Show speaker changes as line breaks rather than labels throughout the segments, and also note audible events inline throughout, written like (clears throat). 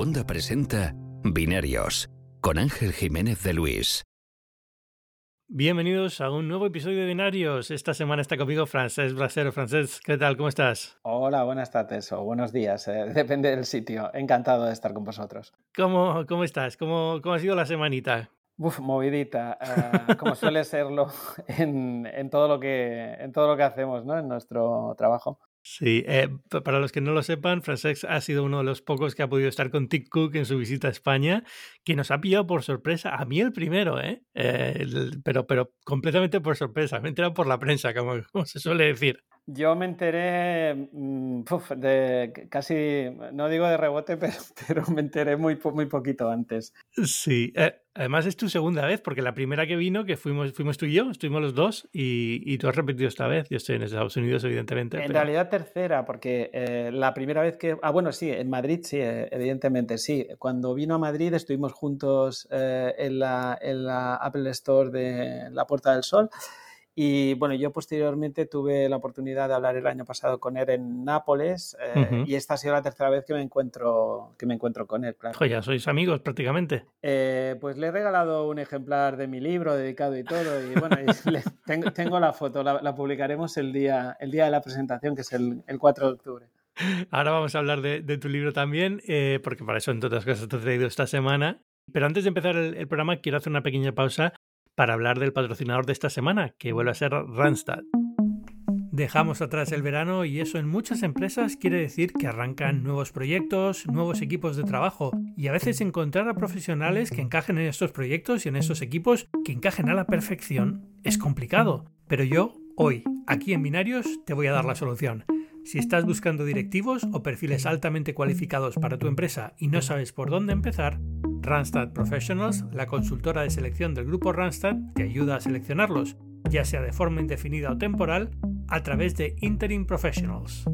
Segunda presenta Binarios con Ángel Jiménez de Luis.
Bienvenidos a un nuevo episodio de Binarios. Esta semana está conmigo Francés Brasero. Francés, ¿qué tal? ¿Cómo estás?
Hola, buenas tardes o buenos días. eh, (laughs) depende del sitio. Encantado de estar con vosotros.
¿Cómo, cómo estás? ¿Cómo, ¿Cómo ha sido la semanita?
Uf, movidita, eh, como suele (laughs) serlo en, en todo lo que, en todo lo que hacemos ¿no? en nuestro trabajo.
Sí, eh, pa- para los que no lo sepan, Francesc ha sido uno de los pocos que ha podido estar con Tim Cook en su visita a España, que nos ha pillado por sorpresa, a mí el primero, ¿eh? Eh, el- pero, pero completamente por sorpresa, me he enterado por la prensa, como, (laughs) como se suele decir.
Yo me enteré mm, uf, de casi, no digo de rebote, (laughs) pero, pero me enteré muy, muy poquito antes.
Sí, eh, además es tu segunda vez, porque la primera que vino, que fuimos, fuimos tú y yo, estuvimos los dos, y, y tú has repetido esta vez. Yo estoy en Estados Unidos, evidentemente.
En
pero-
realidad tercera, porque eh, la primera vez que... Ah, bueno, sí, en Madrid sí, eh, evidentemente sí. Cuando vino a Madrid estuvimos juntos eh, en, la, en la Apple Store de la Puerta del Sol. Y bueno, yo posteriormente tuve la oportunidad de hablar el año pasado con él en Nápoles eh, y esta ha sido la tercera vez que me encuentro, que me encuentro con él, claro.
Ya sois amigos prácticamente.
Eh, pues le he regalado un ejemplar de mi libro dedicado y todo. Y bueno, y (laughs) le- tengo, tengo la foto, la, la publicaremos el día, el día de la presentación, que es el, el 4 de octubre.
Ahora vamos a hablar de, de tu libro también, eh, porque para eso, entre otras cosas, te he traído esta semana. Pero antes de empezar el, el programa, quiero hacer una pequeña pausa para hablar del patrocinador de esta semana, que vuelve a ser Randstad. Dejamos atrás el verano y eso en muchas empresas quiere decir que arrancan nuevos proyectos, nuevos equipos de trabajo y a veces encontrar a profesionales que encajen en estos proyectos y en esos equipos que encajen a la perfección es complicado. Pero yo, hoy, aquí en Binarios, te voy a dar la solución. Si estás buscando directivos o perfiles altamente cualificados para tu empresa y no sabes por dónde empezar, Randstad Professionals, la consultora de selección del grupo Randstad, te ayuda a seleccionarlos, ya sea de forma indefinida o temporal, a través de Interim Professionals.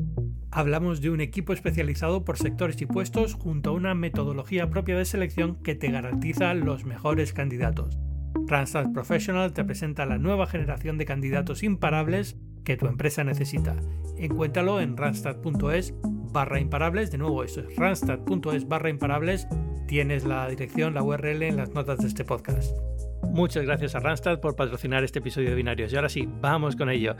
Hablamos de un equipo especializado por sectores y puestos junto a una metodología propia de selección que te garantiza los mejores candidatos. Randstad Professional te presenta la nueva generación de candidatos imparables que tu empresa necesita. Encuéntralo en randstad.es barra imparables. De nuevo, eso es randstad.es barra imparables. Tienes la dirección, la URL en las notas de este podcast. Muchas gracias a Randstad por patrocinar este episodio de Binarios. Y ahora sí, vamos con ello.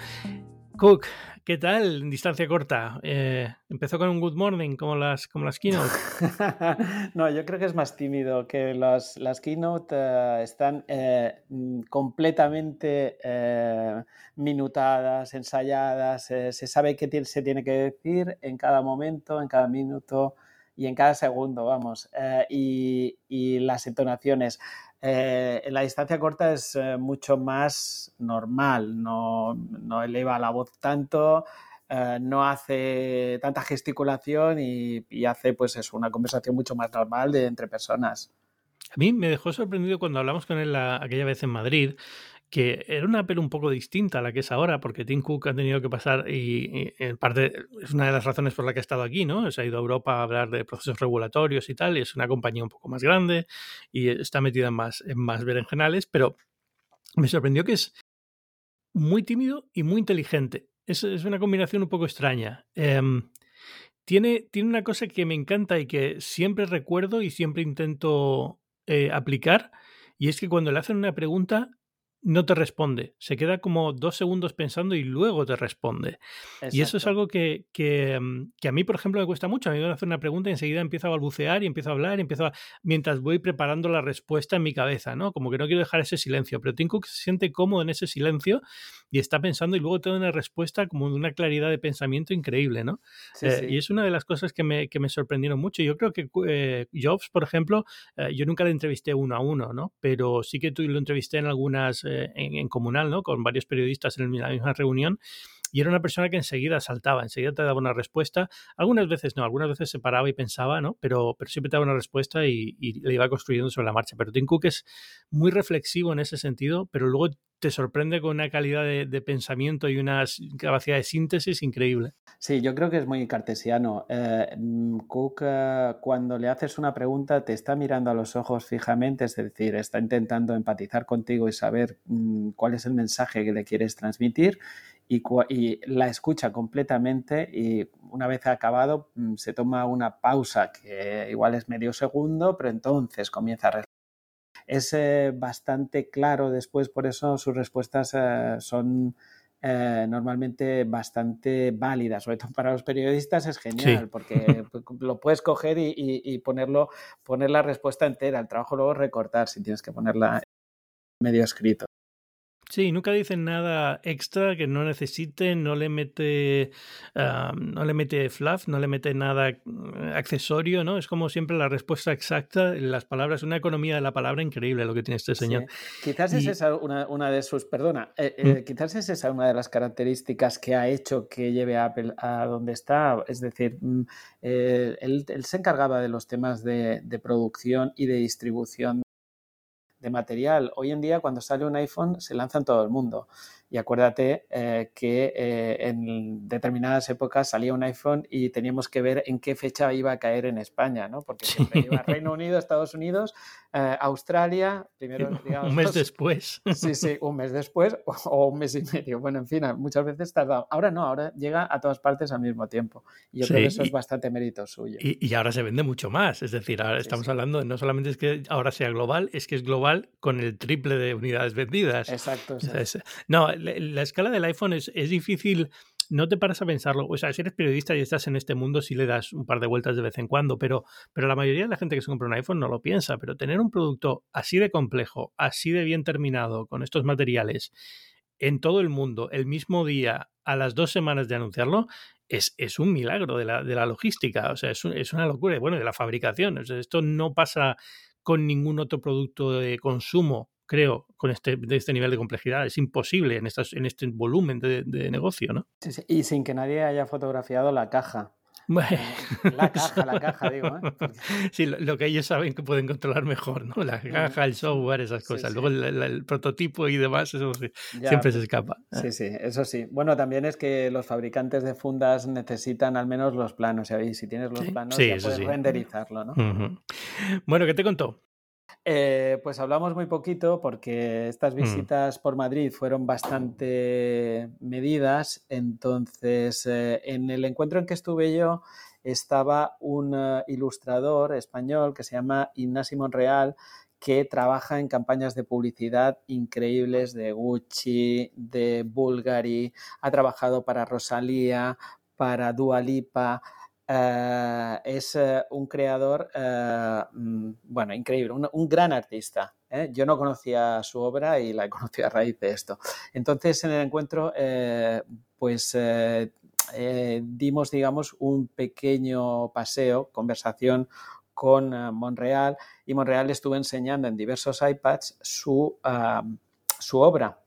Cook, ¿qué tal? En distancia corta. Eh, empezó con un good morning como las, como las keynote. (laughs)
no, yo creo que es más tímido, que las, las keynote eh, están eh, mm, completamente eh, minutadas, ensayadas, eh, se sabe qué se tiene que decir en cada momento, en cada minuto y en cada segundo, vamos. Eh, y, y las entonaciones. Eh, la distancia corta es eh, mucho más normal, no, no eleva la voz tanto, eh, no hace tanta gesticulación y, y hace pues eso, una conversación mucho más normal de entre personas.
A mí me dejó sorprendido cuando hablamos con él la- aquella vez en Madrid, que era una Apple un poco distinta a la que es ahora, porque Tim Cook ha tenido que pasar, y, y en parte es una de las razones por la que ha estado aquí, ¿no? Se ha ido a Europa a hablar de procesos regulatorios y tal, y es una compañía un poco más grande y está metida en más, en más berenjenales, pero me sorprendió que es muy tímido y muy inteligente. Es, es una combinación un poco extraña. Em, tiene, tiene una cosa que me encanta y que siempre recuerdo y siempre intento eh, aplicar, y es que cuando le hacen una pregunta no te responde, se queda como dos segundos pensando y luego te responde. Y eso es algo que, que, mm, que a mí, por ejemplo, me cuesta mucho. A mí me van a hacer una pregunta y enseguida empiezo a balbucear y empiezo a hablar y empiezo a... mientras voy preparando la respuesta en mi cabeza, ¿no? Como que no quiero dejar ese silencio, pero Tim Cook se siente cómodo en ese silencio y está pensando y luego te da una respuesta como de una claridad de pensamiento increíble, ¿no?
Sí,
Eh,
sí.
Y es una de las cosas que me, que me sorprendieron mucho. Yo creo que eh, Jobs, por ejemplo, eh, yo nunca le entrevisté uno a uno, ¿no? Pero sí que tú lo entrevisté en algunas, en, comunal, ¿no? Con varios periodistas en la misma reunión. Y era una persona que enseguida saltaba, enseguida te daba una respuesta. Algunas veces no, algunas veces se paraba y pensaba, ¿no? Pero, pero siempre te daba una respuesta y, y le iba construyendo sobre la marcha. Pero Tim Cook es muy reflexivo en ese sentido, pero luego te sorprende con una calidad de, pensamiento y una capacidad de síntesis increíble.
Sí, yo creo que es muy cartesiano. Eh, mm, Cook, eh, cuando le haces una pregunta, te está mirando a los ojos fijamente, es decir, está intentando empatizar contigo y saber mm, cuál es el mensaje que le quieres transmitir. y, la escucha completamente y una vez acabado mm, se toma una pausa que igual es medio segundo, pero entonces comienza a es eh, bastante claro después, por eso sus respuestas eh, son eh, normalmente bastante válidas, sobre todo para los periodistas es genial, porque (laughs) lo puedes coger y, ponerlo, poner la respuesta entera, el trabajo luego recortar si tienes que ponerla medio escrito.
Sí, nunca dicen nada extra que no necesite, no le mete, no le mete fluff, no le mete nada mm, accesorio, ¿no? Es como siempre la respuesta exacta, las palabras, una economía de la palabra increíble lo que tiene este señor.
Quizás es esa una, de sus, perdona, eh, eh, quizás es esa una de las características que ha hecho que lleve a Apple a donde está, es decir, mm, eh, él, se encargaba de los temas de, de producción y de distribución de material. Hoy en día, cuando sale un iPhone, se lanza en todo el mundo. Y acuérdate eh, que eh, en determinadas épocas salía un iPhone y teníamos que ver en qué fecha iba a caer en España, ¿no? Porque siempre iba Reino Unido, Estados Unidos, eh, Australia, primero, (laughs)
digamos. Un mes después.
Sí, sí, un mes después (laughs) o, un mes y medio. Bueno, en fin, muchas veces tardado. Ahora no, ahora llega a todas partes al mismo tiempo. Y yo creo que eso es bastante mérito suyo.
Y, ahora se vende mucho más. Es decir, ahora estamos hablando, no solamente es que ahora sea global, es que es global con el triple de unidades vendidas.
Exacto. (laughs)
no, la, escala del iPhone es, es, difícil, no te paras a pensarlo. O sea, si eres periodista y estás en este mundo, sí le das un par de vueltas de vez en cuando, pero, pero la mayoría de la gente que se compra un iPhone no lo piensa. Pero tener un producto así de complejo, así de bien terminado, con estos materiales, en todo el mundo, el mismo día, a las dos semanas de anunciarlo, es, es, un milagro de la, de la logística, o sea, es, es, una locura, bueno, de la fabricación. esto no pasa con ningún otro producto de consumo creo, con este, de este nivel de complejidad. Es imposible en, estas, en este volumen de, negocio, ¿no?
Sí, sí. Y sin que nadie haya fotografiado la caja. Bueno. La (laughs) caja, la caja, digo. ¿eh? (laughs)
Sí, lo, que ellos saben que pueden controlar mejor, ¿no? La caja, el software, esas cosas. Luego el, prototipo y demás, eso sí, siempre se escapa.
¿eh? Sí, sí, eso sí. Bueno, también es que los fabricantes de fundas necesitan al menos los planos. Y si tienes los planos, ya puedes renderizarlo, ¿no?
Bueno, ¿qué te contó?
Eh, pues hablamos muy poquito porque estas mm. visitas por Madrid fueron bastante medidas. Entonces, eh, en el encuentro en que estuve yo estaba un eh, ilustrador español que se llama Ignasi Monreal que trabaja en campañas de publicidad increíbles de Gucci, de Bulgari, ha trabajado para Rosalía, para Dua Eh, es eh, un creador, eh, mm, bueno, increíble, un, gran artista. Yo no conocía su obra y la (laughs) conocí a raíz de esto. Entonces, en el encuentro, pues dimos, digamos, un pequeño paseo, conversación con Monreal y Monreal estuvo enseñando en diversos iPads su, su obra.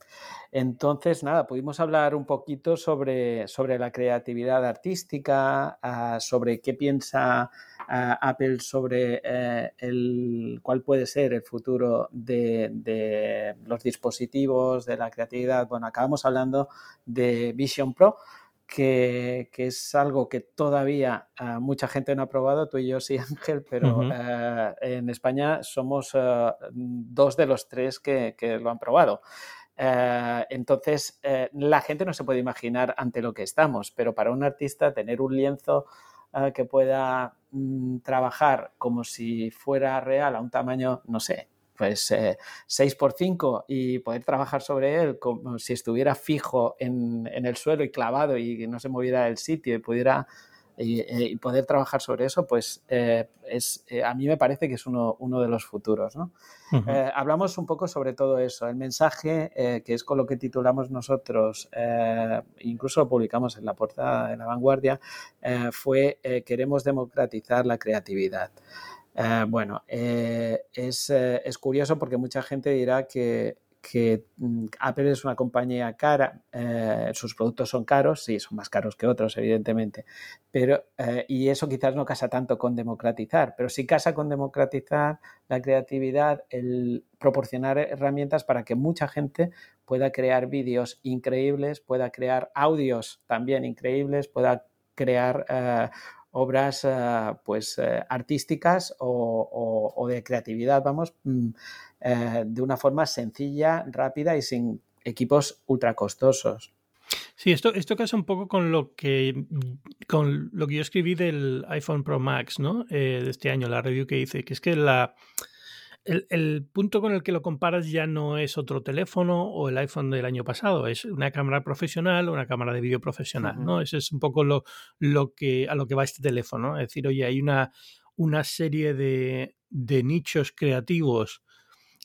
Entonces, nada, pudimos hablar un poquito sobre, sobre la creatividad artística, ah, sobre qué piensa ah, Apple sobre eh, el, cuál puede ser el futuro de, los dispositivos, de la creatividad. Bueno, acabamos hablando de Vision Pro. Que, es algo que todavía ah, mucha gente no ha probado, tú y yo sí, (laughs) Ángel, pero en España somos dos de los tres que, que lo han probado. Eh, entonces, eh, la gente no se puede imaginar ante lo que estamos, pero para un artista tener un lienzo eh, que pueda mm, trabajar como si fuera real a un tamaño, no sé, pues 6 por 5 y poder trabajar sobre él como si estuviera fijo en, el suelo y clavado y no se moviera el sitio y pudiera y, poder trabajar sobre eso, pues eh, es, eh, a mí me parece que es uno, uno de los futuros. ¿no? Eh, hablamos un poco sobre todo eso. El mensaje, que es con lo que titulamos nosotros, incluso lo publicamos en la portada de la vanguardia, fue queremos democratizar la creatividad. bueno, es, es curioso porque mucha gente dirá que que mm, Apple es una compañía cara, eh, sus productos son caros, sí, son más caros que otros, evidentemente, pero, eh, y eso quizás no casa tanto con democratizar, pero sí casa con democratizar la creatividad, el proporcionar herramientas para que mucha gente pueda crear vídeos increíbles, pueda crear audios también increíbles, pueda crear eh, obras pues artísticas o, de creatividad, vamos, mm, eh, de una forma sencilla, rápida y sin equipos ultra costosos.
Sí, esto, esto casa un poco con lo que con lo que yo escribí del iPhone Pro Max, ¿no? Eh, de este año, la review que hice, que es que la el, punto con el que lo comparas ya no es otro teléfono o el iPhone del año pasado, es una cámara profesional o una cámara de vídeo profesional, ¿no? Ese es un poco lo, lo que, a lo que va este teléfono, Es decir, oye, hay una, una serie de, de nichos creativos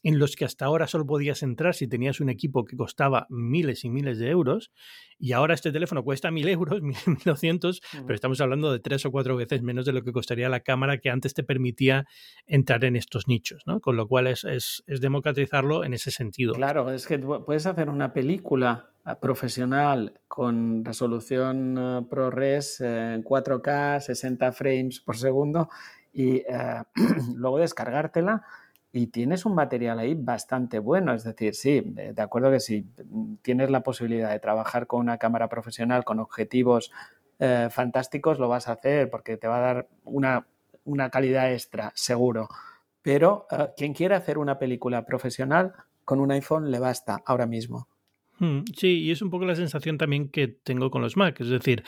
en los que hasta ahora solo podías entrar si tenías un equipo que costaba miles y miles de euros, y ahora este teléfono cuesta mil euros, (laughs) mil doscientos, pero estamos hablando de tres o cuatro veces menos de lo que costaría la cámara que antes te permitía entrar en estos nichos, ¿no? Con lo cual es, es, es democratizarlo en ese sentido.
Claro, es que puedes hacer una película ah, profesional con resolución ah, ProRes en 4K, 60 frames por segundo y eh, (clears throat) luego descargártela y tienes un material ahí bastante bueno. Es decir, sí, de acuerdo que si tienes la posibilidad de trabajar con una cámara profesional con objetivos eh, fantásticos, lo vas a hacer porque te va a dar una, una calidad extra, seguro. Pero eh, quien quiera hacer una película profesional con un iPhone le basta ahora mismo.
Hmm, sí, y es un poco la sensación también que tengo con los Mac. Es decir,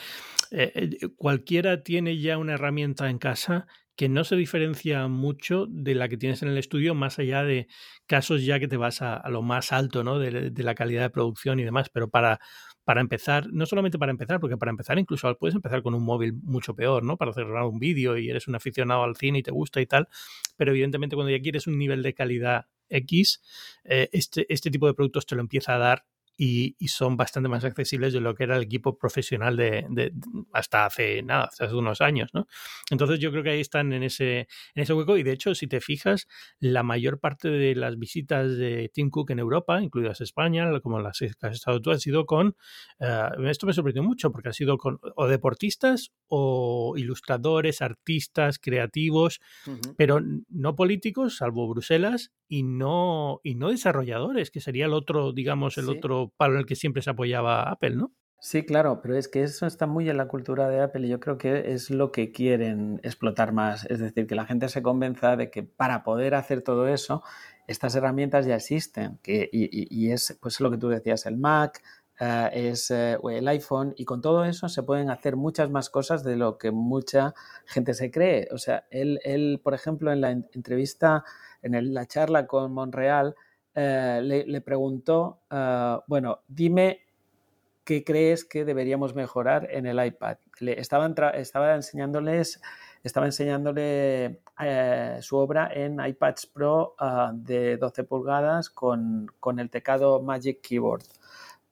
eh, cualquiera tiene ya una herramienta en casa que no se diferencia mucho de la que tienes en el estudio, más allá de casos ya que te vas a, lo más alto ¿no? de, la calidad de producción y demás, pero para, para empezar, no solamente para empezar, porque para empezar incluso puedes empezar con un móvil mucho peor, ¿no? Para cerrar un vídeo y eres un aficionado al cine y te gusta y tal, pero evidentemente cuando ya quieres un nivel de calidad X, eh, este, este tipo de productos te lo empieza a dar y, son bastante más accesibles de lo que era el equipo profesional de, hasta hace nada, hace unos años, ¿no? Entonces yo creo que ahí están en ese, en ese hueco y de hecho si te fijas, la mayor parte de las visitas de Tim Cook en Europa, incluidas España, como las que has estado tú, han sido con, eh, esto me sorprendió mucho porque ha sido con o deportistas o ilustradores, artistas, creativos, pero no políticos, salvo Bruselas, y no, y no desarrolladores, que sería el otro, digamos, el otro palo en el que siempre se apoyaba Apple, ¿no?
Sí, claro, pero es que eso está muy en la cultura de Apple y yo creo que es lo que quieren explotar más. Es decir, que la gente se convenza de que para poder hacer todo eso, estas herramientas ya existen. Que, y, y, es pues lo que tú decías, el Mac, eh, es eh, el iPhone y con todo eso se pueden hacer muchas más cosas de lo que mucha gente se cree. O sea, él, él por ejemplo, en la entrevista en la charla con Monreal, eh, le, preguntó, ah, bueno, dime qué crees que deberíamos mejorar en el iPad. Le estaba, enseñándoles, estaba enseñándole eh, su obra en iPads Pro ah, de 12 pulgadas con, el teclado Magic Keyboard.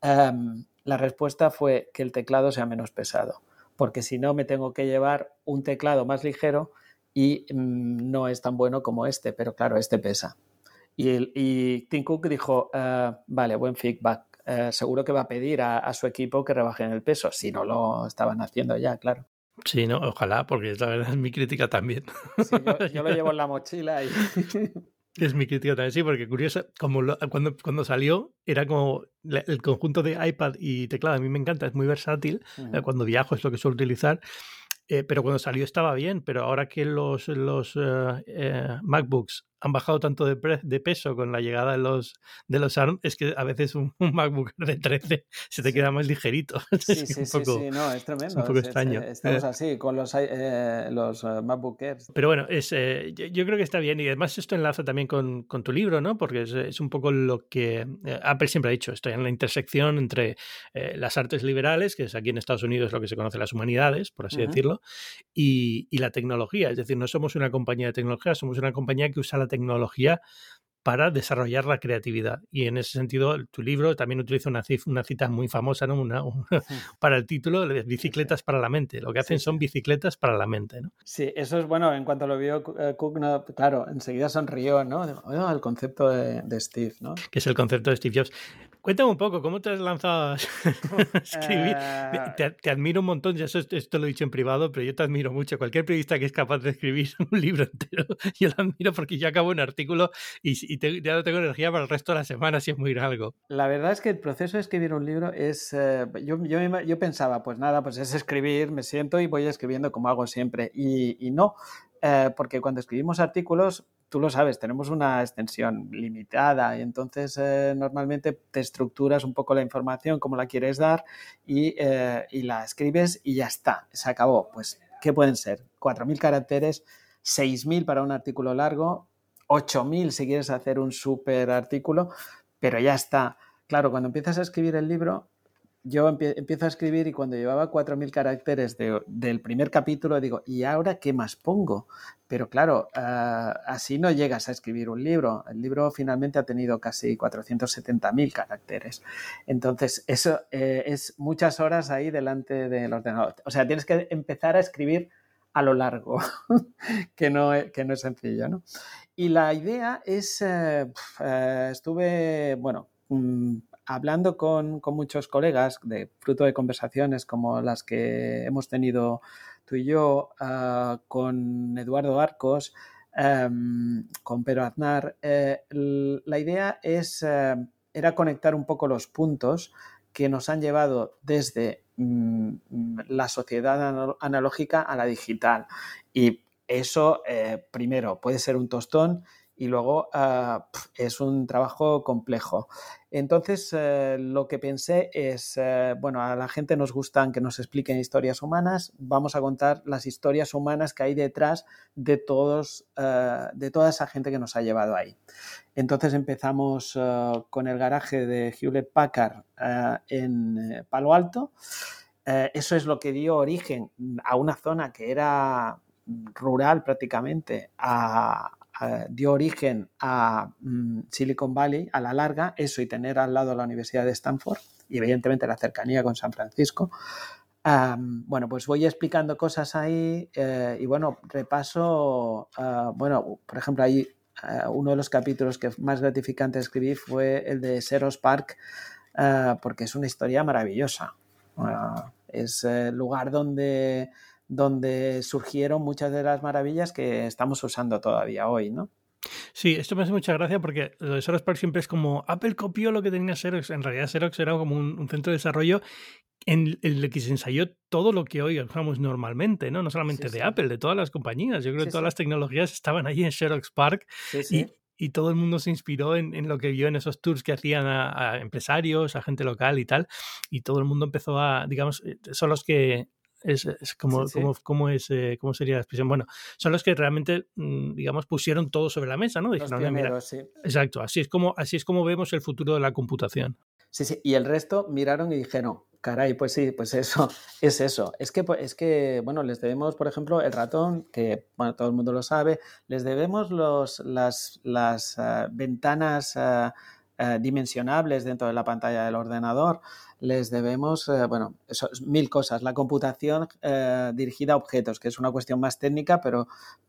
Em, la respuesta fue que el teclado sea menos pesado, porque si no me tengo que llevar un teclado más ligero y mm, no es tan bueno como este, pero claro, este pesa. Y, el, y Tim Cook dijo, ah, vale, buen feedback, eh, seguro que va a pedir a, su equipo que rebajen el peso, si no lo estaban haciendo ya, claro.
Sí, no, ojalá, porque esta verdad es mi crítica también. (laughs)
yo, lo llevo en la mochila y... (laughs)
Es mi crítica también, sí, porque curioso, como cuando, cuando salió, era como el conjunto de iPad y teclado, a mí me encanta, es muy versátil, cuando viajo es lo que suelo utilizar, eh, pero cuando salió estaba bien, pero ahora que los, los eh, eh, MacBooks han bajado tanto de, de, peso con la llegada de los, de los ARM, es que a veces un, (laughs) MacBook de 13 se te queda más ligerito. (laughs)
Sí, sí, sí, no, es tremendo. Es
un poco extraño.
Estamos así con los, los MacBook
Pero bueno, es, yo, creo que está bien y además esto enlaza también con, con tu libro, ¿no? Porque es, es, un poco lo que Apple siempre ha dicho, estoy en la intersección entre las artes liberales, que es aquí en Estados Unidos lo que se conoce las humanidades, por así decirlo, y, y la tecnología. Es decir, no somos una compañía de tecnología, somos una compañía que usa la tecnología para desarrollar la creatividad. Y en ese sentido, tu libro también utiliza una, una cita muy famosa ¿no? una, (laughs) para el título Bicicletas para la mente. Lo que hacen son bicicletas para la mente. ¿no?
Sí, eso es bueno. En cuanto lo vio eh, Cook, claro, enseguida sonrió, ¿no? Oh, el concepto de, de, Steve, ¿no?
Que es el concepto de Steve Jobs. Cuéntame un poco, ¿cómo te has lanzado a (laughs) escribir? Eh, te, admiro un montón, ya esto lo he dicho en privado, pero yo te admiro mucho. Cualquier periodista que es capaz de escribir (laughs) un libro entero, (laughs) yo lo admiro porque yo acabo un artículo y, ya no tengo energía para el resto de la semana si es muy largo.
La verdad es que el proceso de escribir un libro es... Eh, yo, yo, yo, pensaba, pues nada, pues es escribir, me siento y voy escribiendo como hago siempre. Y, y no, eh, porque cuando escribimos artículos tú lo sabes, tenemos una extensión limitada y entonces eh, normalmente te estructuras un poco la información como la quieres dar y, eh, y, la escribes y ya está, se acabó. Pues, ¿qué pueden ser? 4.000 caracteres, 6.000 para un artículo largo, 8.000 si quieres hacer un súper artículo, pero ya está. Claro, cuando empiezas a escribir el libro, yo empiezo a escribir y cuando llevaba 4.000 caracteres del primer capítulo digo, ¿y ahora qué más pongo? Pero claro, ah, así no llegas a escribir un libro. El libro finalmente ha tenido casi 470.000 caracteres. Entonces, eso eh, es muchas horas ahí delante del ordenador. O sea, tienes que empezar a escribir a lo largo, (laughs) que, no, que no es sencillo, ¿no? Y la idea es, eh, eh, estuve, bueno, mm, hablando con, muchos colegas, de fruto de conversaciones como las que hemos tenido tú y yo, ah, con Eduardo Arcos, em, con Pedro Aznar, eh, la idea es, eh, era conectar un poco los puntos que nos han llevado desde mm, la sociedad analógica a la digital. Y eso, eh, primero, puede ser un tostón y luego ah, es un trabajo complejo. Entonces, eh, lo que pensé es, eh, bueno, a la gente nos gustan que nos expliquen historias humanas, vamos a contar las historias humanas que hay detrás de, todos, eh, de toda esa gente que nos ha llevado ahí. Entonces empezamos con el garaje de Hewlett Packard en Palo Alto. eso es lo que dio origen a una zona que era rural prácticamente, a, eh, dio origen a mm, Silicon Valley a la larga, eso y tener al lado la Universidad de Stanford y evidentemente la cercanía con San Francisco. bueno, pues voy explicando cosas ahí eh, y bueno, repaso, ah, bueno, por ejemplo, ahí eh, uno de los capítulos que más gratificante escribí fue el de Seros Park, porque es una historia maravillosa. es el lugar donde donde surgieron muchas de las maravillas que estamos usando todavía hoy, ¿no?
Sí, esto me hace mucha gracia porque lo de Xerox Park siempre es como Apple copió lo que tenía Xerox. En realidad Xerox era como un, centro de desarrollo en el que se ensayó todo lo que hoy usamos normalmente, ¿no? No solamente de Apple, de todas las compañías. Yo creo que todas las tecnologías estaban allí en Xerox Park y, y, todo el mundo se inspiró en, en, lo que vio en esos tours que hacían a, a, empresarios, a gente local y tal. Y todo el mundo empezó a, digamos, eh, son los que es, como, Como, es, eh, ¿Cómo sería la expresión? Bueno, son los que realmente, mm, digamos, pusieron todo sobre la mesa, ¿no? Exacto, así es, como, así es como vemos el futuro de la computación.
Sí, sí, y el resto miraron y dijeron, caray, pues sí, pues eso, (laughs) es eso. Es que, pues, es que, bueno, les debemos, por ejemplo, el ratón, que, bueno, todo el mundo lo sabe, les debemos los, las, las ah, ventanas... Ah, eh, dimensionables dentro de la pantalla del ordenador, les debemos, eh, bueno, mil cosas. La computación eh, dirigida a objetos, que es una cuestión más técnica, pero,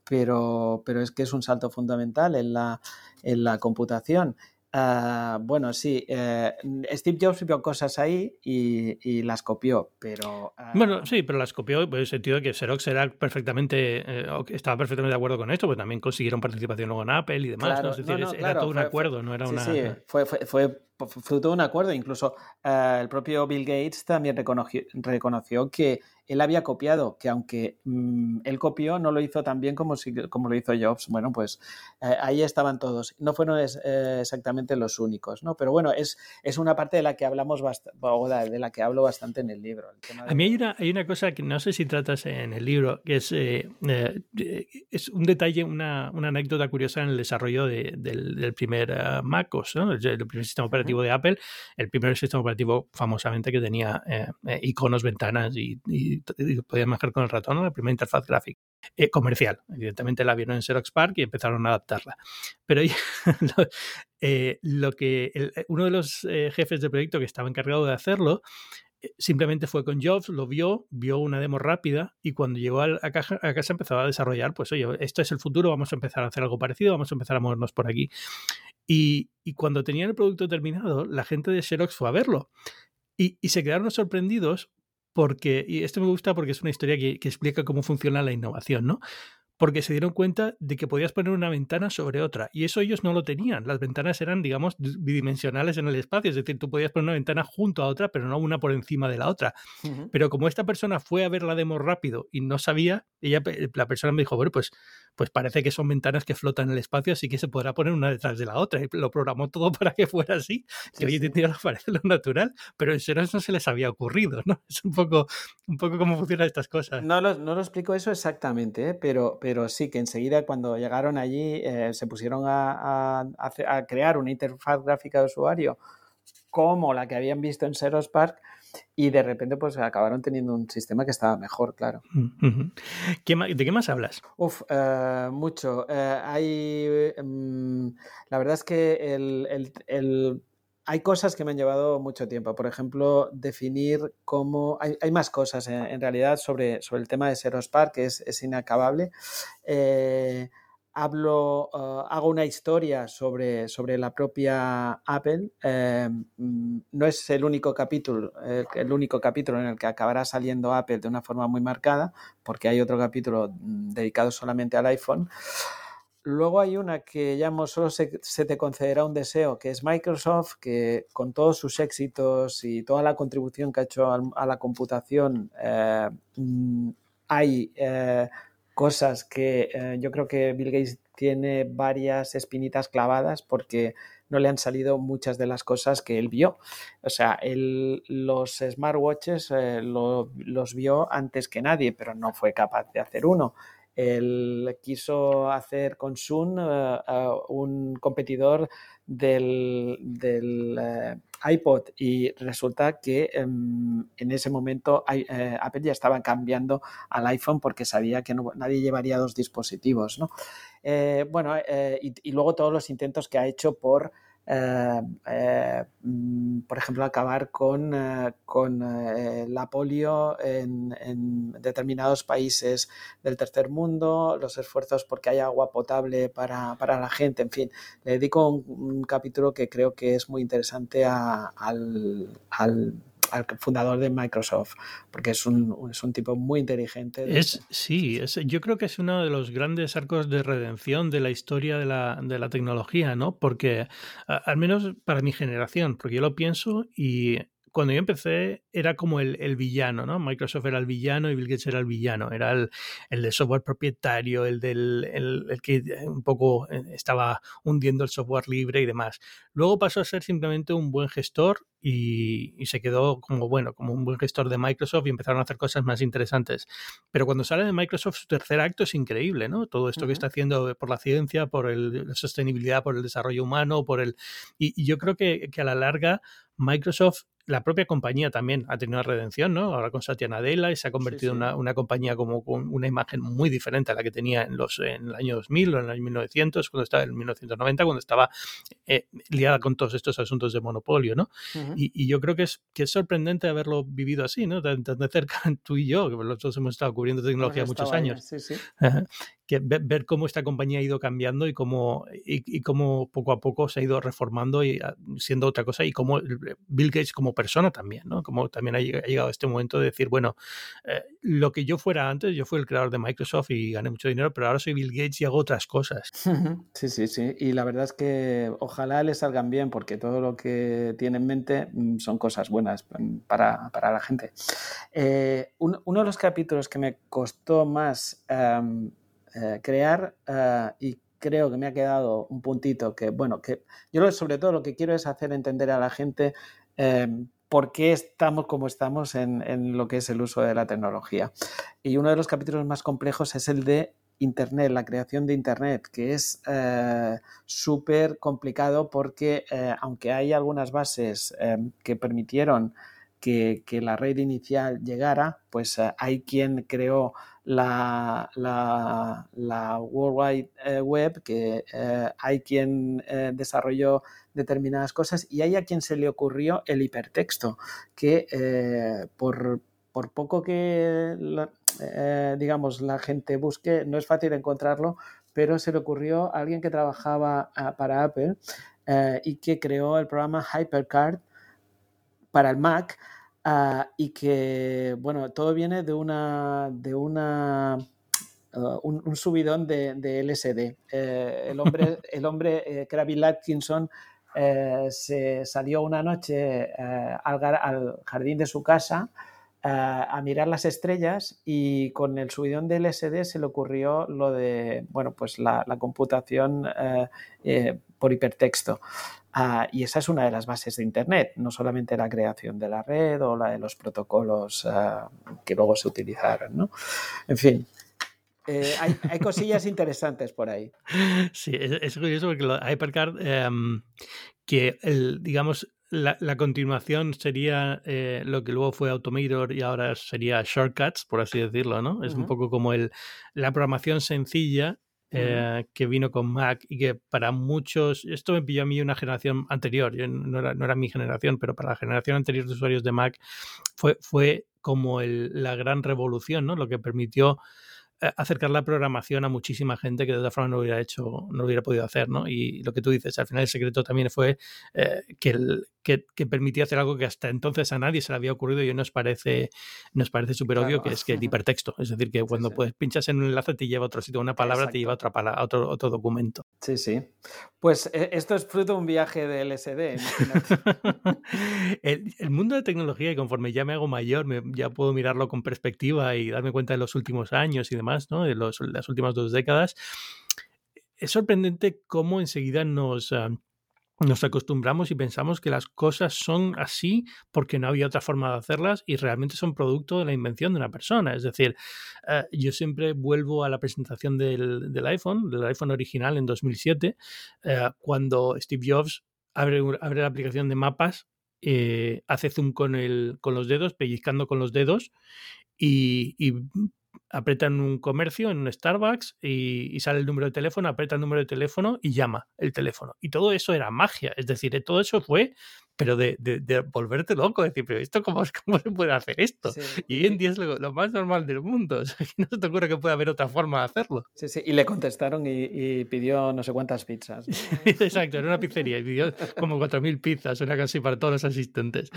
pero, pero es que es un salto fundamental en la, en la computación. Ah, bueno, sí, eh, Steve Jobs vio cosas ahí y, las copió, pero...
bueno, ah, sí, pero las copió en el sentido de que Xerox era perfectamente, eh, estaba perfectamente de acuerdo con esto, pues también consiguieron participación luego en Apple y demás. ¿no? Es decir, era todo un acuerdo, no era una...
Sí, fue, fue fruto de un acuerdo. Incluso eh, el propio Bill Gates también reconoció, reconoció que él había copiado, que aunque mm, él copió, no lo hizo tan bien como, como lo hizo Jobs. Bueno, pues eh, ahí estaban todos. No fueron eh, exactamente los únicos, ¿no? Pero bueno, es, es una parte de la que hablamos de la que hablo bastante en el libro.
A mí hay una, hay una cosa que no sé si tratas en el libro, que es, eh, es un detalle, una, una, anécdota curiosa en el desarrollo del, primer MacOS, ¿no? el, primer sistema operativo de Apple, el primer sistema operativo famosamente que tenía iconos, ventanas y y, podías manejar con el ratón, la primera interfaz gráfica. Eh, comercial. Evidentemente la vieron en Xerox Park y empezaron a adaptarla. Pero (laughs) lo, eh, que eh, uno de los jefes de proyecto que estaba encargado de hacerlo simplemente fue con Jobs, lo vio, vio una demo rápida y cuando llegó a, a casa empezó a desarrollar, pues oye, esto es el futuro, vamos a empezar a hacer algo parecido, vamos a empezar a movernos por aquí. Y, y cuando tenían el producto terminado, la gente de Xerox fue a verlo. Y, y, se quedaron sorprendidos porque, y esto me gusta porque es una historia que, explica cómo funciona la innovación, ¿no? Porque se dieron cuenta de que podías poner una ventana sobre otra, y eso ellos no lo tenían. Las ventanas eran, digamos, bidimensionales en el espacio, es decir, tú podías poner una ventana junto a otra, pero no una por encima de la otra. Pero como esta persona fue a ver la demo rápido y no sabía, Y la persona me dijo, bueno, pues, pues parece que son ventanas que flotan en el espacio, así que se podrá poner una detrás de la otra. Y lo programó todo (laughs) para que fuera así, que hoy en día parece lo natural, pero en serio no se les había ocurrido, ¿no? (laughs) Es un poco, un poco cómo funcionan estas cosas.
No lo, no lo explico eso exactamente, ¿eh? pero, pero sí que enseguida cuando llegaron allí eh, se pusieron a, a, a crear una interfaz gráfica de usuario como la que habían visto en Seros Park y de repente pues acabaron teniendo un sistema que estaba mejor, claro.
¿De qué más hablas?
Uf, eh, mucho. Eh, hay, mm, la verdad es que el, hay cosas que me han llevado mucho tiempo. Por ejemplo, definir cómo... Hay, hay más cosas en, realidad sobre, sobre el tema de Seros Park, que es, es inacabable. Eh, eh, hago una historia sobre, sobre la propia Apple. Eh, mm, no es el único capítulo, eh, el único capítulo en el que acabará saliendo Apple de una forma muy marcada, porque hay otro capítulo mm, dedicado solamente al iPhone. Luego hay una que llamo Solo se, te concederá un deseo, que es Microsoft, que con todos sus éxitos y toda la contribución que ha hecho a, la computación, mm, hay cosas que eh, yo creo que Bill Gates tiene varias espinitas clavadas porque no le han salido muchas de las cosas que él vio. O sea, él, los smartwatches eh, los vio antes que nadie, pero no fue capaz de hacer uno. Él quiso hacer con Sun eh, un competidor del, del iPod y resulta que em, en ese momento eh, Apple ya estaba cambiando al iPhone porque sabía que nadie llevaría dos dispositivos. ¿no? Eh, bueno, eh, y, luego todos los intentos que ha hecho por por ejemplo, acabar con, eh, con la polio en, determinados países del tercer mundo, los esfuerzos porque haya agua potable para, la gente, en fin, le dedico un, capítulo que creo que es muy interesante al al fundador de Microsoft, porque es un, es un tipo muy inteligente.
Es, sí, es, yo creo que es uno de los grandes arcos de redención de la historia de la, de la tecnología, ¿no? Porque, al menos para mi generación, porque yo lo pienso y cuando yo empecé era como el, villano, ¿no? Microsoft era el villano y Bill Gates era el villano, era el, el de software propietario, el del el, que un poco eh, estaba hundiendo el software libre y demás. Luego pasó a ser simplemente un buen gestor y, y, se quedó como, bueno, como un buen gestor de Microsoft y empezaron a hacer cosas más interesantes. Pero cuando sale de Microsoft su tercer acto es increíble, ¿no? Todo esto que está haciendo por la ciencia, por el, la sostenibilidad, por el desarrollo humano, por el... Y, y yo creo que, que a la larga Microsoft la propia compañía también ha tenido una redención, ¿no? Ahora con Satya Nadella y se ha convertido en una, compañía como con una imagen muy diferente a la que tenía en los en el año 2000 o en el año 1900, cuando estaba en 1990, cuando estaba eh, liada con todos estos asuntos de monopolio, ¿no? y, yo creo que es que es sorprendente haberlo vivido así, ¿no? Tan, de cerca (laughs) tú y yo, que nosotros hemos estado cubriendo tecnología muchos años. Sí, sí que ver, cómo esta compañía ha ido cambiando y cómo, y, cómo poco a poco se ha ido reformando y ah, siendo otra cosa y cómo Bill Gates como persona también, ¿no? Como también ha llegado a este momento de decir, bueno, eh, lo que yo fuera antes, yo fui el creador de Microsoft y gané mucho dinero, pero ahora soy Bill Gates y hago otras cosas.
Sí, sí, sí. Y la verdad es que ojalá le salgan bien porque todo lo que tiene en mente mm, son cosas buenas mm, para, la gente. Eh, uno de los capítulos que me costó más... Em, eh, crear eh, y creo que me ha quedado un puntito que, bueno, que yo sobre todo lo que quiero es hacer entender a la gente eh, por qué estamos como estamos en, lo que es el uso de la tecnología. Y uno de los capítulos más complejos es el de Internet, la creación de Internet, que es súper complicado porque aunque hay algunas bases que permitieron que, la red inicial llegara, pues hay quien creó la, World Wide eh, Web, que eh, hay quien eh, desarrolló determinadas cosas y hay a quien se le ocurrió el hipertexto, que por, poco que digamos la gente busque, no es fácil encontrarlo, pero se le ocurrió a alguien que trabajaba ah, para Apple y que creó el programa HyperCard para el Mac Ah, y que, bueno, todo viene de una, de una ah, un, subidón de, LSD. Eh, el hombre, (laughs) el hombre eh, Atkinson, eh, se salió una noche al, al, jardín de su casa a mirar las estrellas y con el subidón del LSD se le ocurrió lo de, bueno, pues la, computación eh, eh, por hipertexto. Ah, y esa es una de las bases de Internet, no solamente la creación de la red o la de los protocolos ah, que luego se utilizaron, ¿no? En fin, eh, hay, cosillas (laughs) interesantes por ahí.
Sí, es, curioso porque lo, Hypercard, em, que el, digamos, la, continuación sería eh, lo que luego fue Automator y ahora sería Shortcuts, por así decirlo, ¿no? Es un poco como el, la programación sencilla eh, que vino con Mac y que para muchos, esto me pilló a mí una generación anterior, no, era, no, era, mi generación, pero para la generación anterior de usuarios de Mac fue, fue como la gran revolución, ¿no? Lo que permitió eh, acercar la programación a muchísima gente que de otra forma no hubiera hecho, no hubiera podido hacer, ¿no? Y lo que tú dices, al final el secreto también fue eh, que, el, que, permitía hacer algo que hasta entonces a nadie se le había ocurrido y nos parece, nos parece súper obvio, que es que el (laughs) hipertexto. Es decir, que cuando Puedes, pinchas en un enlace te lleva a otro sitio, una palabra te lleva a, otra palabra, otro, otro documento.
Sí, sí. Pues eh, esto es fruto de un viaje de LSD. (laughs)
el, el, mundo de tecnología, y conforme ya me hago mayor, me, ya puedo mirarlo con perspectiva y darme cuenta de los últimos años y demás más, ¿no? de los, las últimas dos décadas, es sorprendente cómo enseguida nos... Ah, nos acostumbramos y pensamos que las cosas son así porque no había otra forma de hacerlas y realmente son producto de la invención de una persona. Es decir, ah, yo siempre vuelvo a la presentación del, del, iPhone, del iPhone original en 2007, ah, cuando Steve Jobs abre, abre, la aplicación de mapas, eh, hace zoom con, el, con los dedos, pellizcando con los dedos y aprieta en un comercio, en un Starbucks, y, sale el número de teléfono, aprieta el número de teléfono y llama el teléfono. Y todo eso era magia, es decir, eh, todo eso fue, pero de, volverte loco, decir, pero esto cómo, cómo se puede hacer esto? Y hoy en día es lo, más normal del mundo, (laughs) no se te ocurre que pueda haber otra forma de hacerlo.
Sí, sí, y le contestaron y, pidió no sé cuántas pizzas. (laughs)
Exacto, era una pizzería y pidió como 4.000 pizzas, era casi para todos los asistentes.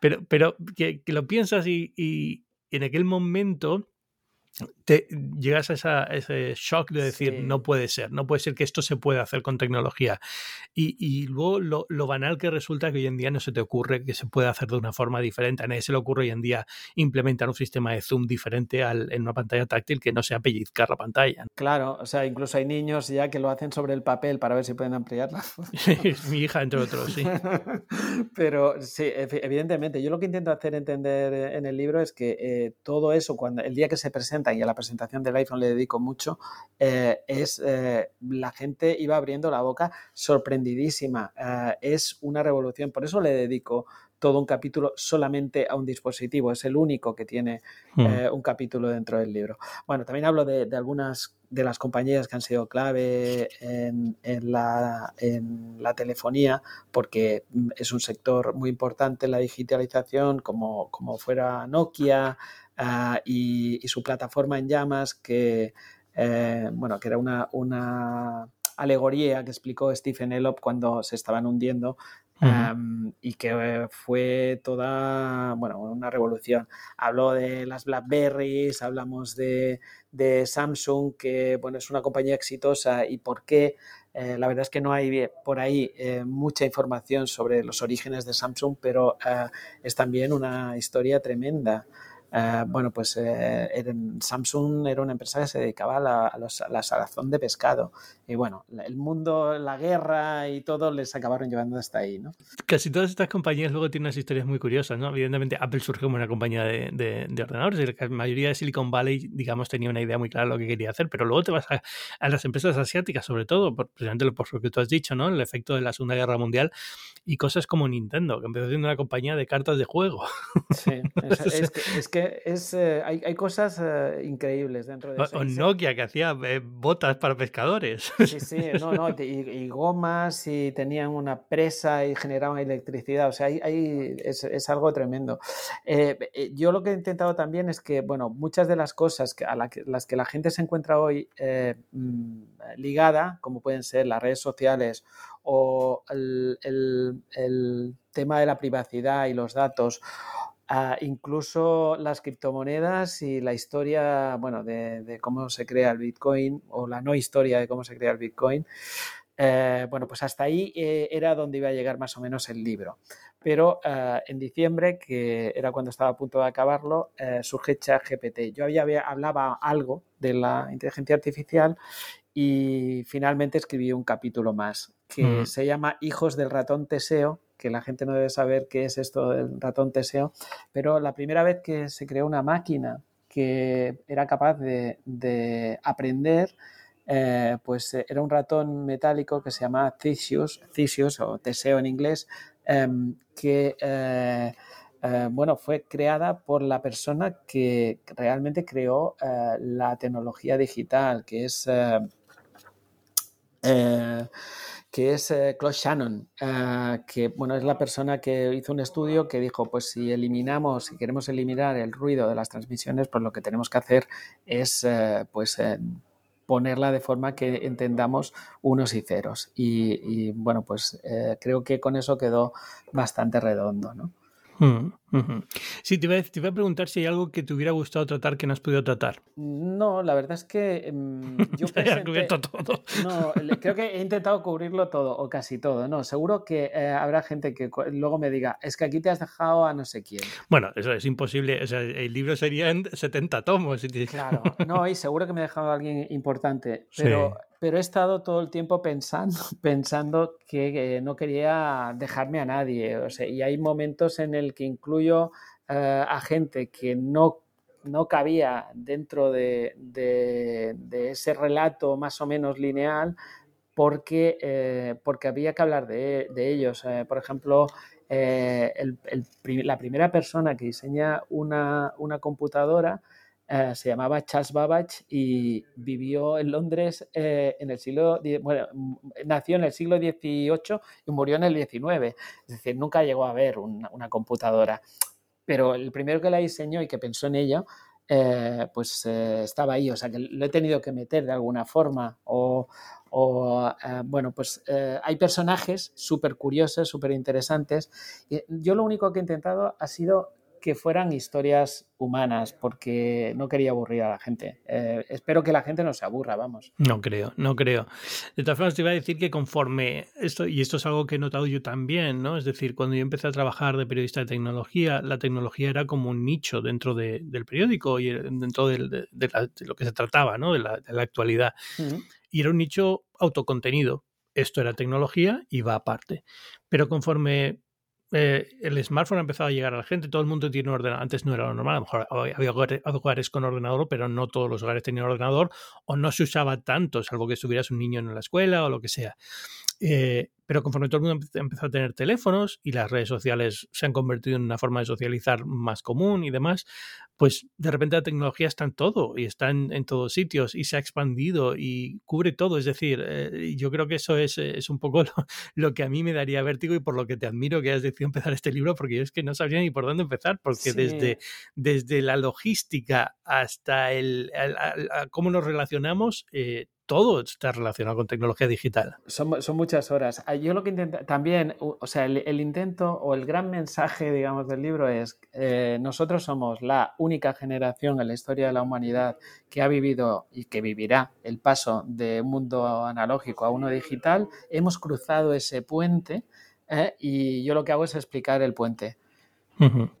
Pero, pero que, lo piensas y, y en aquel momento te llegas a, ese shock de decir, no puede ser, no puede ser que esto se pueda hacer con tecnología. Y, luego lo, banal que resulta que hoy en día no se te ocurre que se puede hacer de una forma diferente. A nadie se le ocurre hoy en día implementar un sistema de zoom diferente al, en una pantalla táctil que no sea pellizcar la pantalla.
Claro, o sea, incluso hay niños ya que lo hacen sobre el papel para ver si pueden ampliarla. (laughs)
Mi hija, entre otros, sí. (laughs)
Pero sí, evidentemente, yo lo que intento hacer entender en el libro es que eh, todo eso, cuando el día que se presenta y a la presentación del iPhone le dedico mucho, eh, es eh, la gente iba abriendo la boca sorprendidísima. Eh, es una revolución, por eso le dedico todo un capítulo solamente a un dispositivo. Es el único que tiene hmm. un capítulo dentro del libro. Bueno, también hablo de, algunas de las compañías que han sido clave en, la, en, la, telefonía, porque es un sector muy importante en la digitalización, como, como fuera Nokia, Ah, y, su plataforma en llamas que, eh, bueno, que era una, alegoría que explicó Stephen Elop cuando se estaban hundiendo y que fue toda, bueno, una revolución. Habló de las Blackberries, hablamos de, Samsung, que, bueno, es una compañía exitosa y por qué. Eh, la verdad es que no hay por ahí eh, mucha información sobre los orígenes de Samsung, pero es también una historia tremenda. Eh, bueno, pues eh, Samsung era una empresa que se dedicaba a la, a salazón de pescado. Y bueno, el mundo, la guerra y todo les acabaron llevando hasta ahí, ¿no?
Casi todas estas compañías luego tienen unas historias muy curiosas, ¿no? Evidentemente Apple surgió como una compañía de, de, ordenadores. La mayoría de Silicon Valley, digamos, tenía una idea muy clara de lo que quería hacer, pero luego te vas a, las empresas asiáticas, sobre todo, por, precisamente por lo que tú has dicho, ¿no? El efecto de la Segunda Guerra Mundial y cosas como Nintendo, que empezó siendo una compañía de cartas de juego.
Sí, (laughs) es que es, eh, hay, hay, cosas eh, increíbles dentro de
eso. O Nokia que hacía eh, botas para pescadores.
Sí, sí, (laughs) no, no, y, gomas y tenían una presa y generaban electricidad. O sea, hay, es, es, algo tremendo. yo lo que he intentado también es que, bueno, muchas de las cosas que, a las que la gente se encuentra hoy mm, ligada, como pueden ser las redes sociales o el, el, el tema de la privacidad y los datos incluso las criptomonedas y la historia, bueno, de, cómo se crea el Bitcoin o la no historia de cómo se crea el Bitcoin, Eh, bueno, pues hasta ahí eh, era donde iba a llegar más o menos el libro. Pero eh, en diciembre, que era cuando estaba a punto de acabarlo, surge ChatGPT. Yo había, hablaba algo de la inteligencia artificial y finalmente escribí un capítulo más que mm. se llama Hijos del ratón Teseo, que la gente no debe saber qué es esto del ratón Teseo, pero la primera vez que se creó una máquina que era capaz de aprender eh, pues eh, era un ratón metálico que se llama Theseus, o Teseo en inglés, em, que eh, bueno, fue creada por la persona que realmente creó la tecnología digital, que es que es Claude Shannon, que bueno, es la persona que hizo un estudio que dijo, pues si eliminamos, si queremos eliminar el ruido de las transmisiones, pues lo que tenemos que hacer es pues ponerla de forma que entendamos unos y ceros. Y, bueno, pues eh, creo que con eso quedó bastante redondo, ¿no?
Mm, sí, te iba, a, te iba, a, preguntar si hay algo que te hubiera gustado tratar que no has podido tratar.
No, la verdad es que em, (laughs) yo
he cubierto todo. (laughs)
No, creo que he intentado cubrirlo todo o casi todo. No, seguro que eh, habrá gente que luego me diga, es que aquí te has dejado a no sé quién.
Bueno, eso es imposible. O sea, el libro sería en 70 tomos.
Claro, no, y seguro que me he dejado a alguien importante. (laughs) Pero pero he estado todo el tiempo pensando, (laughs) pensando que no quería dejarme a nadie. Y hay momentos en el que incluyo eh, a gente que no, no cabía dentro de, ese relato más o menos lineal porque, eh, porque había que hablar de, ellos. Eh, por ejemplo, la primera persona que diseña una, una computadora eh, se llamaba Charles Babbage y vivió en Londres eh, en el siglo, bueno, nació en el siglo XVIII y murió en el XIX. Es decir, nunca llegó a ver una, computadora. Pero el primero que la diseñó y que pensó en ella, eh, pues estaba ahí. O sea, que lo he tenido que meter de alguna forma. O, bueno, pues hay personajes súper curiosos, súper interesantes. Yo lo único que he intentado ha sido que fueran historias humanas, porque no quería aburrir a la gente. Eh, espero que la gente no se aburra, vamos.
No creo, no creo. De todas formas, te iba a decir que conforme esto, y esto es algo que he notado yo también, ¿no? Es decir, cuando yo empecé a trabajar de periodista de tecnología, la tecnología era como un nicho dentro del periódico y dentro de, lo que se trataba, ¿no? De la, actualidad. Y era un nicho autocontenido. Esto era tecnología y va aparte. Pero conforme eh, el smartphone ha empezado a llegar a la gente, todo el mundo tiene un ordenador. Antes no era lo normal, a lo mejor había hogares, con ordenador, pero no todos los hogares tenían ordenador o no se usaba tanto, salvo que estuvieras un niño en la escuela o lo que sea. Eh, pero conforme todo el mundo empezó a tener teléfonos y las redes sociales se han convertido en una forma de socializar más común y demás, pues de repente la tecnología está en todo y está en, todos sitios y se ha expandido y cubre todo. Es decir, eh, yo creo que eso es, un poco (laughs) lo, que a mí me daría vértigo y por lo que te admiro que hayas decidido empezar este libro, porque yo es que no sabía ni por dónde empezar, porque desde, desde la logística hasta el, cómo nos relacionamos, eh, todo está relacionado con tecnología digital.
Son, muchas horas. Ah, yo lo que intento también, o sea, el, intento o el gran mensaje, (laughs) digamos, del libro es, eh, nosotros somos la única generación en la historia de la humanidad que ha vivido y que vivirá el paso de un mundo analógico a uno digital. Hemos cruzado ese puente eh, y yo lo que hago es explicar el puente.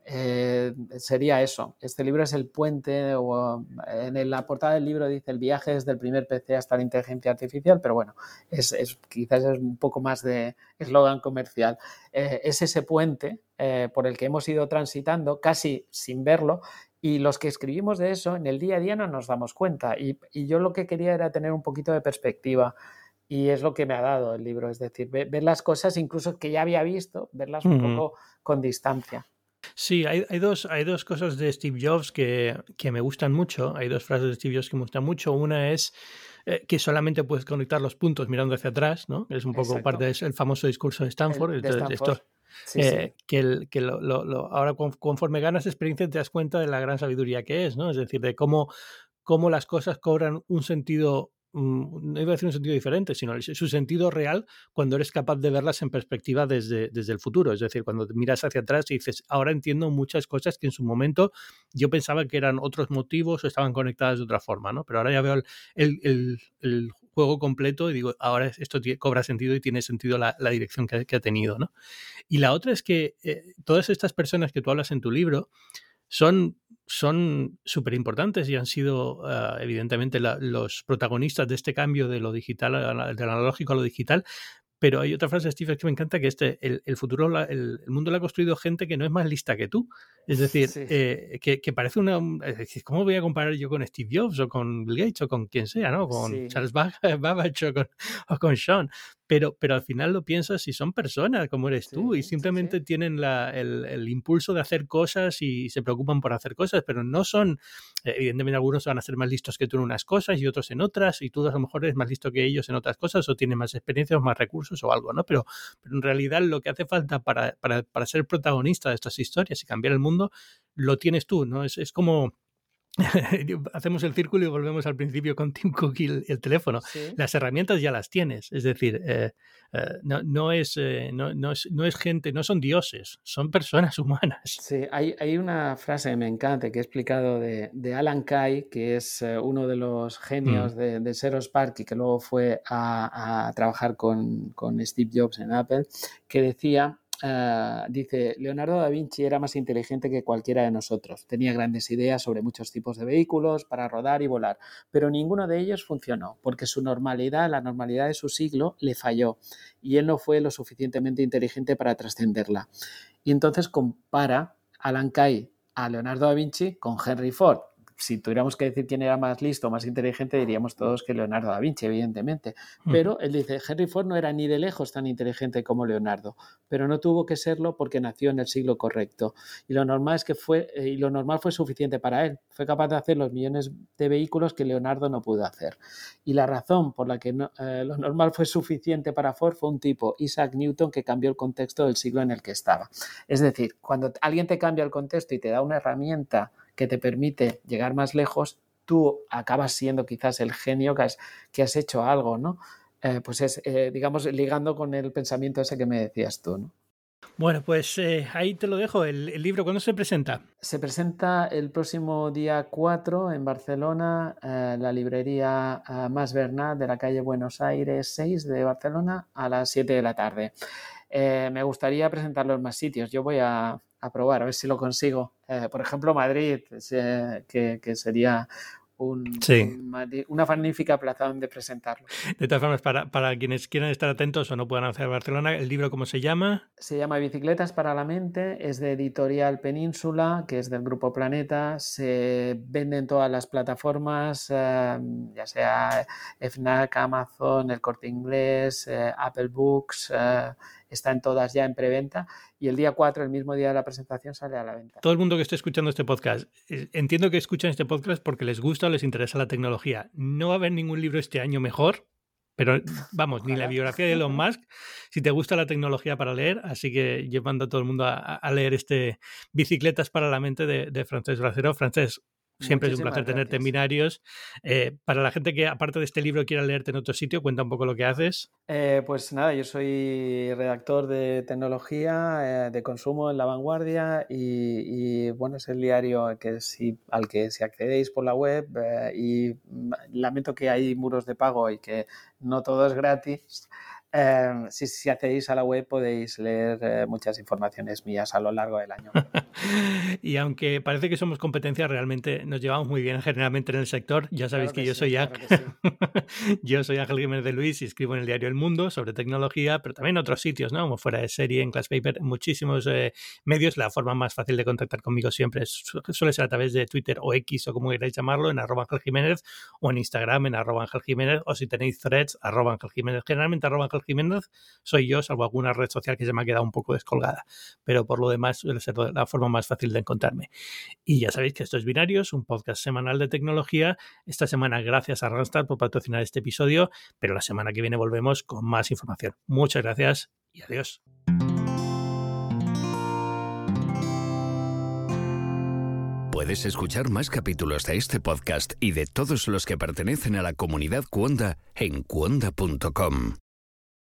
Eh, sería eso. Este libro es el puente, o en la portada del libro dice el viaje desde el primer PC hasta la inteligencia artificial, pero bueno, es, quizás es un poco más de eslogan comercial. Eh, es ese puente eh, por el que hemos ido transitando casi sin verlo y los que escribimos de eso en el día a día no nos damos cuenta. Y, yo lo que quería era tener un poquito de perspectiva. Y es lo que me ha dado el libro, es decir, ver, las cosas incluso que ya había visto, verlas un poco con distancia.
Sí, hay, dos, hay dos cosas de Steve Jobs que, me gustan mucho. Hay dos frases de Steve Jobs que me gustan mucho. Una es eh, que solamente puedes conectar los puntos mirando hacia atrás, ¿no? Es un poco parte del famoso discurso de Stanford. Eh, que, el, que lo, ahora conforme ganas experiencia te das cuenta de la gran sabiduría que es, ¿no? Es decir, de cómo, cómo las cosas cobran un sentido no iba a decir un sentido diferente, sino su sentido real cuando eres capaz de verlas en perspectiva desde, desde el futuro. Es decir, cuando miras hacia atrás y dices, ahora entiendo muchas cosas que en su momento yo pensaba que eran otros motivos o estaban conectadas de otra forma, ¿no? Pero ahora ya veo el, juego completo y digo, ahora esto cobra sentido y tiene sentido la, dirección que, ha tenido, ¿no? Y la otra es que eh, todas estas personas que tú hablas en tu libro son son súper importantes y han sido ah, evidentemente los protagonistas de este cambio de lo digital, del analógico a lo digital, pero hay otra frase de Steve que me encanta, que este, el, futuro, el, mundo lo ha construido gente que no es más lista que tú. Es decir, eh, que, parece una... ¿Cómo voy a comparar yo con Steve Jobs o con Bill Gates o con quien sea, ¿no? Con Charles (laughs) Babbage o con, o con Sean pero, pero al final lo piensas y son personas como eres tú y simplemente tienen la, el, el, impulso de hacer cosas y se preocupan por hacer cosas, pero no son, evidentemente algunos van a ser más listos que tú en unas cosas y otros en otras y tú a lo mejor eres más listo que ellos en otras cosas o tienes más experiencia o más recursos o algo, ¿no? Pero, pero en realidad lo que hace falta para, para, para ser protagonista de estas historias y cambiar el mundo, lo tienes tú, ¿no? Es, es como (laughs) hacemos el círculo y volvemos al principio con Tim Cook y el, teléfono. Las herramientas ya las tienes, es decir, eh, eh, no, no, es, eh, no, no, es, no, es, gente, no son dioses, son personas (laughs) humanas.
Sí, hay, hay una frase que me encanta que he explicado de, de Alan Kay, que es uno de los genios mm. de, de Seros Park y que luego fue a, a trabajar con, con Steve Jobs en Apple, que decía Ah, dice, Leonardo da Vinci era más inteligente que cualquiera de nosotros. Tenía grandes ideas sobre muchos tipos de vehículos para rodar y volar, pero ninguno de ellos funcionó, porque su normalidad, la normalidad de su siglo, le falló y él no fue lo suficientemente inteligente para trascenderla. Y entonces compara a Alan Kay a Leonardo da Vinci con Henry Ford si tuviéramos que decir quién era más listo, más inteligente, diríamos todos que Leonardo da Vinci, evidentemente. Pero él dice, Henry Ford no era ni de lejos tan inteligente como Leonardo, pero no tuvo que serlo porque nació en el siglo correcto. Y lo normal es que fue, eh, y lo normal fue suficiente para él. Fue capaz de hacer los millones de vehículos que Leonardo no pudo hacer. Y la razón por la que eh, lo normal fue suficiente para Ford fue un tipo, Isaac Newton, que cambió el contexto del siglo en el que estaba. Es decir, cuando alguien te cambia el contexto y te da una herramienta que te permite llegar más lejos, tú acabas siendo quizás el genio que has, que has hecho algo, ¿no? Eh, pues es, eh, digamos, ligando con el pensamiento ese que me decías tú, ¿no?
Bueno, pues eh, ahí te lo dejo. El, libro, ¿cuándo se presenta?
Se presenta el próximo día 4 en Barcelona, la librería Más Bernat de la calle Buenos Aires 6 de Barcelona a las 7 de la tarde. me gustaría presentarlo en más sitios. Yo voy a, a probar, a ver si lo consigo. Eh, por ejemplo, Madrid, que, que, sería un, una magnífica plaza donde presentarlo.
De todas formas, para, para, quienes quieran estar atentos o no puedan hacer Barcelona, ¿el libro cómo se llama?
Se llama Bicicletas para la Mente, es de Editorial Península, que es del Grupo Planeta. Se vende en todas las plataformas, eh, ya sea FNAC, Amazon, El Corte Inglés, eh, Apple Books están todas ya en preventa y el día 4, el mismo día de la presentación, sale a la venta.
Todo el mundo que esté escuchando este podcast, eh, entiendo que escuchan este podcast porque les gusta o les interesa la tecnología. No va a haber ningún libro este año mejor, pero (laughs) vamos, ni la biografía de Elon Musk, si te gusta la tecnología para leer, así que llevando a todo el mundo a, leer este Bicicletas para la mente de, de Francés Bracero. Francés, Siempre es un placer tenerte en Binarios. Eh, para la gente que, aparte de este libro, quiera leerte en otro sitio, cuenta un poco lo que haces.
Eh, pues nada, yo soy redactor de tecnología, eh, de consumo en La Vanguardia y, bueno, es el diario que si, al que si accedéis por la web y lamento que hay muros de pago y que no todo es gratis. Em, si, si, accedéis a la web podéis leer eh, muchas informaciones mías a lo largo del año. (laughs)
y aunque parece que somos competencia, realmente nos llevamos muy bien generalmente en el sector. Ya sabéis que, yo soy (laughs) yo soy Ángel Jiménez de Luis y escribo en el diario El Mundo sobre tecnología, pero también en otros sitios, ¿no? Como fuera de serie, en Class Paper, en muchísimos eh, medios. La forma más fácil de contactar conmigo siempre suele ser a través de Twitter o X o como queráis llamarlo, en arroba Ángel Jiménez o en Instagram en arroba Ángel Jiménez o si tenéis threads, arroba Ángel Jiménez. Generalmente arroba Ángel Jiménez soy yo, salvo alguna red social que se me ha quedado un poco descolgada. Pero por lo demás suele ser la forma más fácil de encontrarme. Y ya sabéis que esto es Binarios, un podcast semanal de tecnología. Esta semana gracias a Randstad por patrocinar este episodio, pero la semana que viene volvemos con más información. Muchas gracias y adiós.
Puedes escuchar más capítulos de este podcast y de todos los que pertenecen a la comunidad Cuonda en cuonda.com.